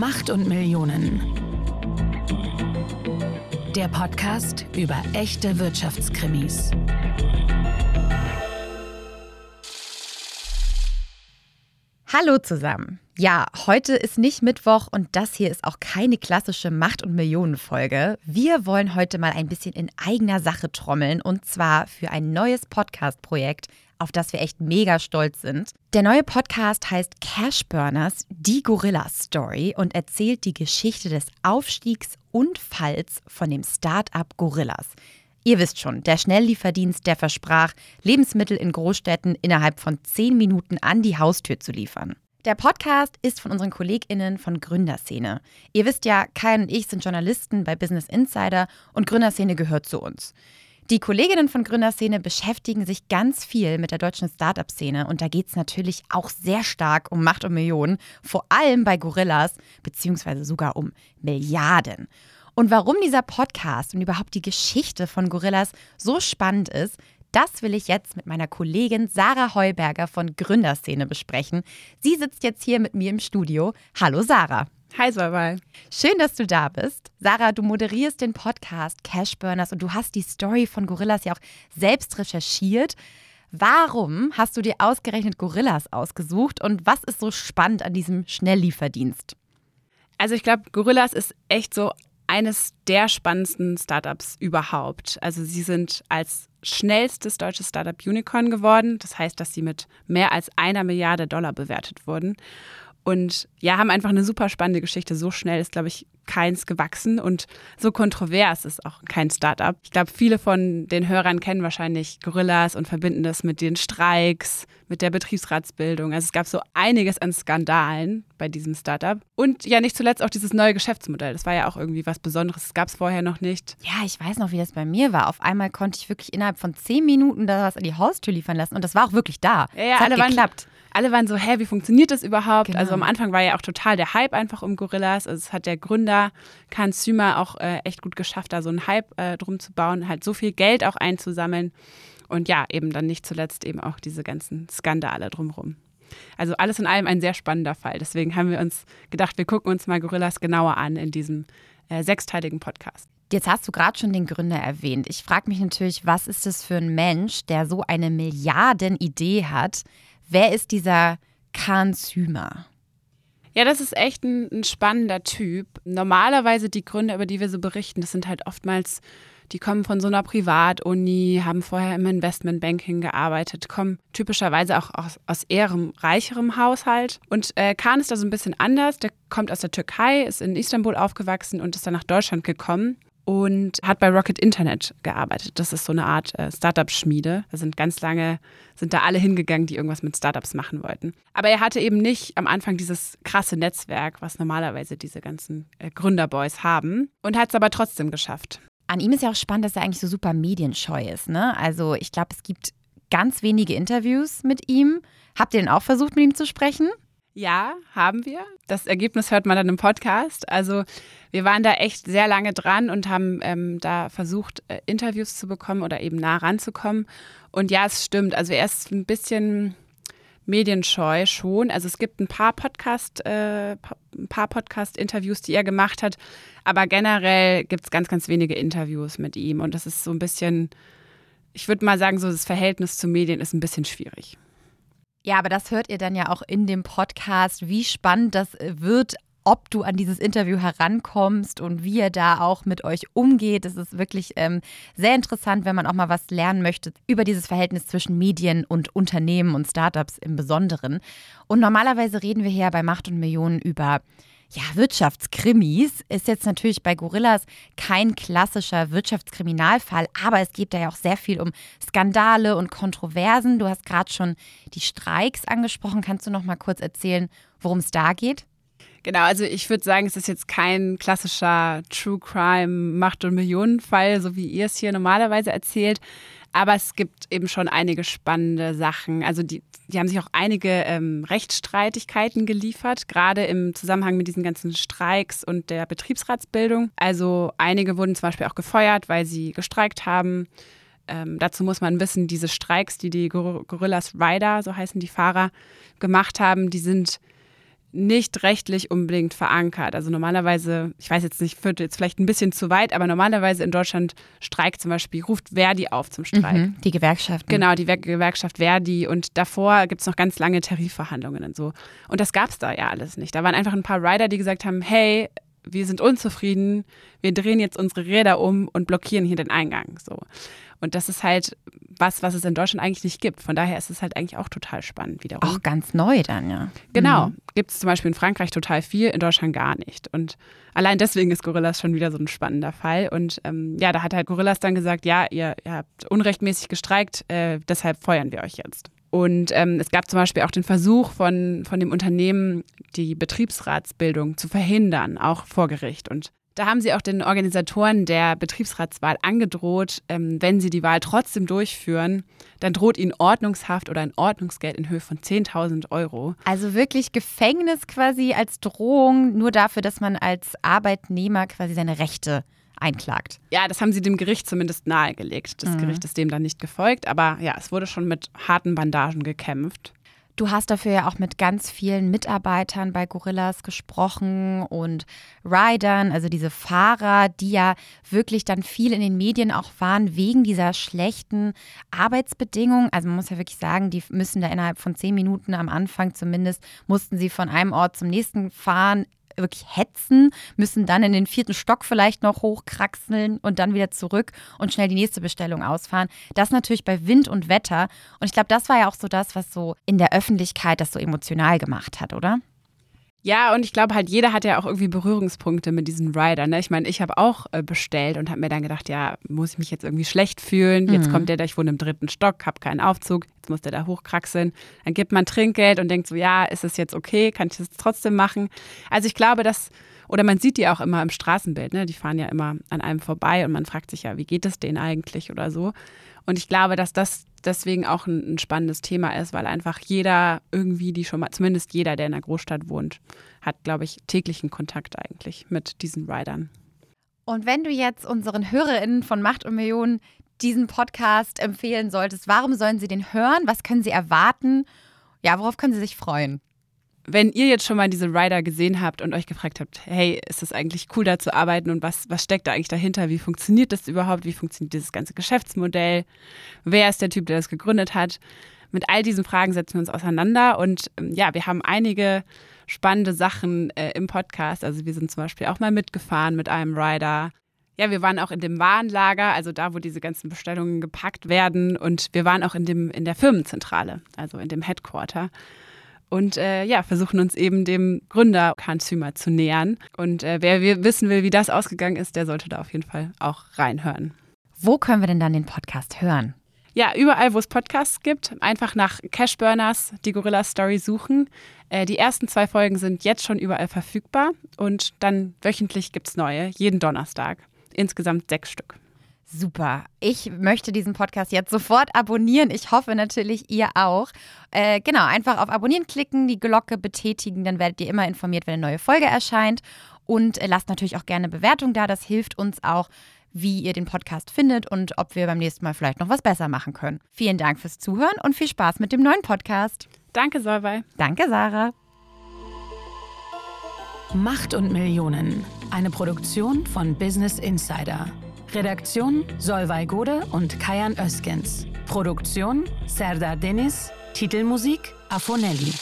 Macht und Millionen. Der Podcast über echte Wirtschaftskrimis. Hallo zusammen. Ja, heute ist nicht Mittwoch und das hier ist auch keine klassische Macht- und Millionenfolge. Wir wollen heute mal ein bisschen in eigener Sache trommeln und zwar für ein neues Podcast-Projekt, auf das wir echt mega stolz sind. Der neue Podcast heißt Cash Burners, die Gorilla Story und erzählt die Geschichte des Aufstiegs und Falls von dem Start-up Gorillas. Ihr wisst schon, der Schnelllieferdienst, der versprach, Lebensmittel in Großstädten innerhalb von 10 Minuten an die Haustür zu liefern. Der Podcast ist von unseren KollegInnen von Gründerszene. Ihr wisst ja, Kai und ich sind Journalisten bei Business Insider und Gründerszene gehört zu uns. Die Kolleginnen von Gründerszene beschäftigen sich ganz viel mit der deutschen Startup-Szene und da geht es natürlich auch sehr stark um Macht und Millionen, vor allem bei Gorillas, beziehungsweise sogar um Milliarden. Und warum dieser Podcast und überhaupt die Geschichte von Gorillas so spannend ist, das will ich jetzt mit meiner Kollegin Sarah Heuberger von Gründerszene besprechen. Sie sitzt jetzt hier mit mir im Studio. Hallo Sarah. Hi Solvay. Schön, dass du da bist. Sarah, du moderierst den Podcast Cash Burners und du hast die Story von Gorillas ja auch selbst recherchiert. Warum hast du dir ausgerechnet Gorillas ausgesucht und was ist so spannend an diesem Schnelllieferdienst? Also ich glaube, Gorillas ist echt so eines der spannendsten Startups überhaupt. Also sie sind als schnellstes deutsches Startup Unicorn geworden. Das heißt, dass sie mit mehr als einer Milliarde Dollar bewertet wurden. Und ja, haben einfach eine super spannende Geschichte. So schnell ist, glaube ich, keins gewachsen und so kontrovers ist auch kein Startup. Ich glaube, viele von den Hörern kennen wahrscheinlich Gorillas und verbinden das mit den Streiks, mit der Betriebsratsbildung. Also es gab so einiges an Skandalen bei diesem Startup. Und ja, nicht zuletzt auch dieses neue Geschäftsmodell. Das war ja auch irgendwie was Besonderes. Das gab es vorher noch nicht. Ja, ich weiß noch, wie das bei mir war. Auf einmal konnte ich wirklich innerhalb von zehn Minuten da was an die Haustür liefern lassen und das war auch wirklich da. Ja, ja alle geklappt. Waren, alle waren so, hä, wie funktioniert das überhaupt? Genau. Also am Anfang war ja auch total der Hype einfach um Gorillas. Also es hat der Gründer Kahn Zümer auch äh, echt gut geschafft, da so einen Hype äh, drum zu bauen, halt so viel Geld auch einzusammeln. Und ja, eben dann nicht zuletzt eben auch diese ganzen Skandale drumherum. Also alles in allem ein sehr spannender Fall. Deswegen haben wir uns gedacht, wir gucken uns mal Gorillas genauer an in diesem äh, sechsteiligen Podcast. Jetzt hast du gerade schon den Gründer erwähnt. Ich frage mich natürlich, was ist das für ein Mensch, der so eine Milliardenidee hat? Wer ist dieser Kahn Zümer? Ja, das ist echt ein, ein, spannender Typ. Normalerweise die Gründe, über die wir so berichten, das sind halt oftmals, die kommen von so einer Privatuni, haben vorher im Investmentbanking gearbeitet, kommen typischerweise auch aus, aus eher reicherem Haushalt. Und äh, Kahn ist da so ein bisschen anders. Der kommt aus der Türkei, ist in Istanbul aufgewachsen und ist dann nach Deutschland gekommen und hat bei Rocket Internet gearbeitet. Das ist so eine Art äh, Startup-Schmiede. Da sind ganz lange, sind da alle hingegangen, die irgendwas mit Startups machen wollten. Aber er hatte eben nicht am Anfang dieses krasse Netzwerk, was normalerweise diese ganzen äh, Gründerboys haben und hat es aber trotzdem geschafft. An ihm ist ja auch spannend, dass er eigentlich so super medienscheu ist. Ne? Also ich glaube, es gibt ganz wenige Interviews mit ihm. Habt ihr denn auch versucht, mit ihm zu sprechen? Ja, haben wir. Das Ergebnis hört man dann im Podcast. Also wir waren da echt sehr lange dran und haben ähm, da versucht, äh, Interviews zu bekommen oder eben nah ranzukommen. Und ja, es stimmt. Also er ist ein bisschen medienscheu schon. Also es gibt ein paar Podcast, äh, ein paar Podcast-Interviews, die er gemacht hat, aber generell gibt es ganz, ganz wenige Interviews mit ihm. Und das ist so ein bisschen, ich würde mal sagen, so das Verhältnis zu Medien ist ein bisschen schwierig. Ja, aber das hört ihr dann ja auch in dem Podcast, wie spannend das wird, ob du an dieses Interview herankommst und wie er da auch mit euch umgeht. Es ist wirklich ähm, sehr interessant, wenn man auch mal was lernen möchte über dieses Verhältnis zwischen Medien und Unternehmen und Startups im Besonderen. Und normalerweise reden wir hier bei Macht und Millionen über ja, Wirtschaftskrimis ist jetzt natürlich bei Gorillas kein klassischer Wirtschaftskriminalfall, aber es geht da ja auch sehr viel um Skandale und Kontroversen. Du hast gerade schon die Streiks angesprochen. Kannst du noch mal kurz erzählen, worum es da geht? Genau, also ich würde sagen, es ist jetzt kein klassischer True Crime Macht- und Millionenfall, so wie ihr es hier normalerweise erzählt. Aber es gibt eben schon einige spannende Sachen. Also die, die haben sich auch einige ähm, Rechtsstreitigkeiten geliefert, gerade im Zusammenhang mit diesen ganzen Streiks und der Betriebsratsbildung. Also einige wurden zum Beispiel auch gefeuert, weil sie gestreikt haben. Ähm, dazu muss man wissen, diese Streiks, die die Gorillas Rider, so heißen die Fahrer, gemacht haben, die sind nicht rechtlich unbedingt verankert. Also normalerweise, ich weiß jetzt nicht, führt jetzt vielleicht ein bisschen zu weit, aber normalerweise in Deutschland streikt zum Beispiel, ruft Verdi auf zum Streik. Mhm, die Gewerkschaft. Genau, die Gewerkschaft Verdi. Und davor gibt es noch ganz lange Tarifverhandlungen und so. Und das gab es da ja alles nicht. Da waren einfach ein paar Rider, die gesagt haben, hey, wir sind unzufrieden, wir drehen jetzt unsere Räder um und blockieren hier den Eingang. So. Und das ist halt was, was es in Deutschland eigentlich nicht gibt. Von daher ist es halt eigentlich auch total spannend wiederum. Auch ganz neu dann, ja. Genau. Mhm. Gibt es zum Beispiel in Frankreich total viel, in Deutschland gar nicht. Und allein deswegen ist Gorillas schon wieder so ein spannender Fall. Und ähm, ja, da hat halt Gorillas dann gesagt, ja, ihr, ihr habt unrechtmäßig gestreikt, äh, deshalb feuern wir euch jetzt. Und ähm, es gab zum Beispiel auch den Versuch von, von dem Unternehmen, die Betriebsratsbildung zu verhindern, auch vor Gericht. Und da haben sie auch den Organisatoren der Betriebsratswahl angedroht, ähm, wenn sie die Wahl trotzdem durchführen, dann droht ihnen Ordnungshaft oder ein Ordnungsgeld in Höhe von 10.000 Euro. Also wirklich Gefängnis quasi als Drohung, nur dafür, dass man als Arbeitnehmer quasi seine Rechte einklagt. Ja, das haben sie dem Gericht zumindest nahegelegt. Das mhm. Gericht ist dem dann nicht gefolgt, aber ja, es wurde schon mit harten Bandagen gekämpft. Du hast dafür ja auch mit ganz vielen Mitarbeitern bei Gorillas gesprochen und Riders, also diese Fahrer, die ja wirklich dann viel in den Medien auch waren wegen dieser schlechten Arbeitsbedingungen. Also man muss ja wirklich sagen, die müssen da innerhalb von zehn Minuten am Anfang zumindest, mussten sie von einem Ort zum nächsten fahren, wirklich hetzen, müssen dann in den vierten Stock vielleicht noch hochkraxeln und dann wieder zurück und schnell die nächste Bestellung ausfahren. Das natürlich bei Wind und Wetter. Und ich glaube, das war ja auch so das, was so in der Öffentlichkeit das so emotional gemacht hat, oder? Ja, und ich glaube halt, jeder hat ja auch irgendwie Berührungspunkte mit diesen Rider. Ne? Ich meine, ich habe auch äh, bestellt und habe mir dann gedacht, ja, muss ich mich jetzt irgendwie schlecht fühlen? Mhm. Jetzt kommt der da, ich wohne im dritten Stock, habe keinen Aufzug, jetzt muss der da hochkraxeln. Dann gibt man Trinkgeld und denkt so, ja, ist es jetzt okay? Kann ich das trotzdem machen? Also ich glaube, dass, oder man sieht die auch immer im Straßenbild, ne? die fahren ja immer an einem vorbei und man fragt sich ja, wie geht es denen eigentlich oder so. Und ich glaube, dass das deswegen auch ein, ein, spannendes Thema ist, weil einfach jeder irgendwie, die schon mal, zumindest jeder, der in einer Großstadt wohnt, hat, glaube ich, täglichen Kontakt eigentlich mit diesen Riders. Und wenn du jetzt unseren HörerInnen von Macht und Millionen diesen Podcast empfehlen solltest, warum sollen sie den hören? Was können sie erwarten? Ja, worauf können sie sich freuen? Wenn ihr jetzt schon mal diese Rider gesehen habt und euch gefragt habt, hey, ist es eigentlich cool, da zu arbeiten und was, was steckt da eigentlich dahinter? Wie funktioniert das überhaupt? Wie funktioniert dieses ganze Geschäftsmodell? Wer ist der Typ, der das gegründet hat? Mit all diesen Fragen setzen wir uns auseinander und ähm, ja, wir haben einige spannende Sachen äh, im Podcast. Also wir sind zum Beispiel auch mal mitgefahren mit einem Rider. Ja, wir waren auch in dem Warenlager, also da, wo diese ganzen Bestellungen gepackt werden. Und wir waren auch in, dem, in der Firmenzentrale, also in dem Headquarter und äh, ja, versuchen uns eben dem Gründer Hans Zümer zu nähern. Und äh, wer wissen will, wie das ausgegangen ist, der sollte da auf jeden Fall auch reinhören. Wo können wir denn dann den Podcast hören? Ja, überall, wo es Podcasts gibt, einfach nach Cashburners, die Gorilla Story suchen. Äh, die ersten zwei Folgen sind jetzt schon überall verfügbar und dann wöchentlich gibt es neue, jeden Donnerstag. Insgesamt sechs Stück. Super. Ich möchte diesen Podcast jetzt sofort abonnieren. Ich hoffe natürlich, ihr auch. Äh, genau, einfach auf Abonnieren klicken, die Glocke betätigen, dann werdet ihr immer informiert, wenn eine neue Folge erscheint. Und äh, lasst natürlich auch gerne Bewertung da. Das hilft uns auch, wie ihr den Podcast findet und ob wir beim nächsten Mal vielleicht noch was besser machen können. Vielen Dank fürs Zuhören und viel Spaß mit dem neuen Podcast. Danke, Solvay. Danke, Sarah. Macht und Millionen. Eine Produktion von Business Insider. Redaktion Solvay Gode und Kajan Öskens. Produktion Serdar Deniz. Titelmusik Afonelli.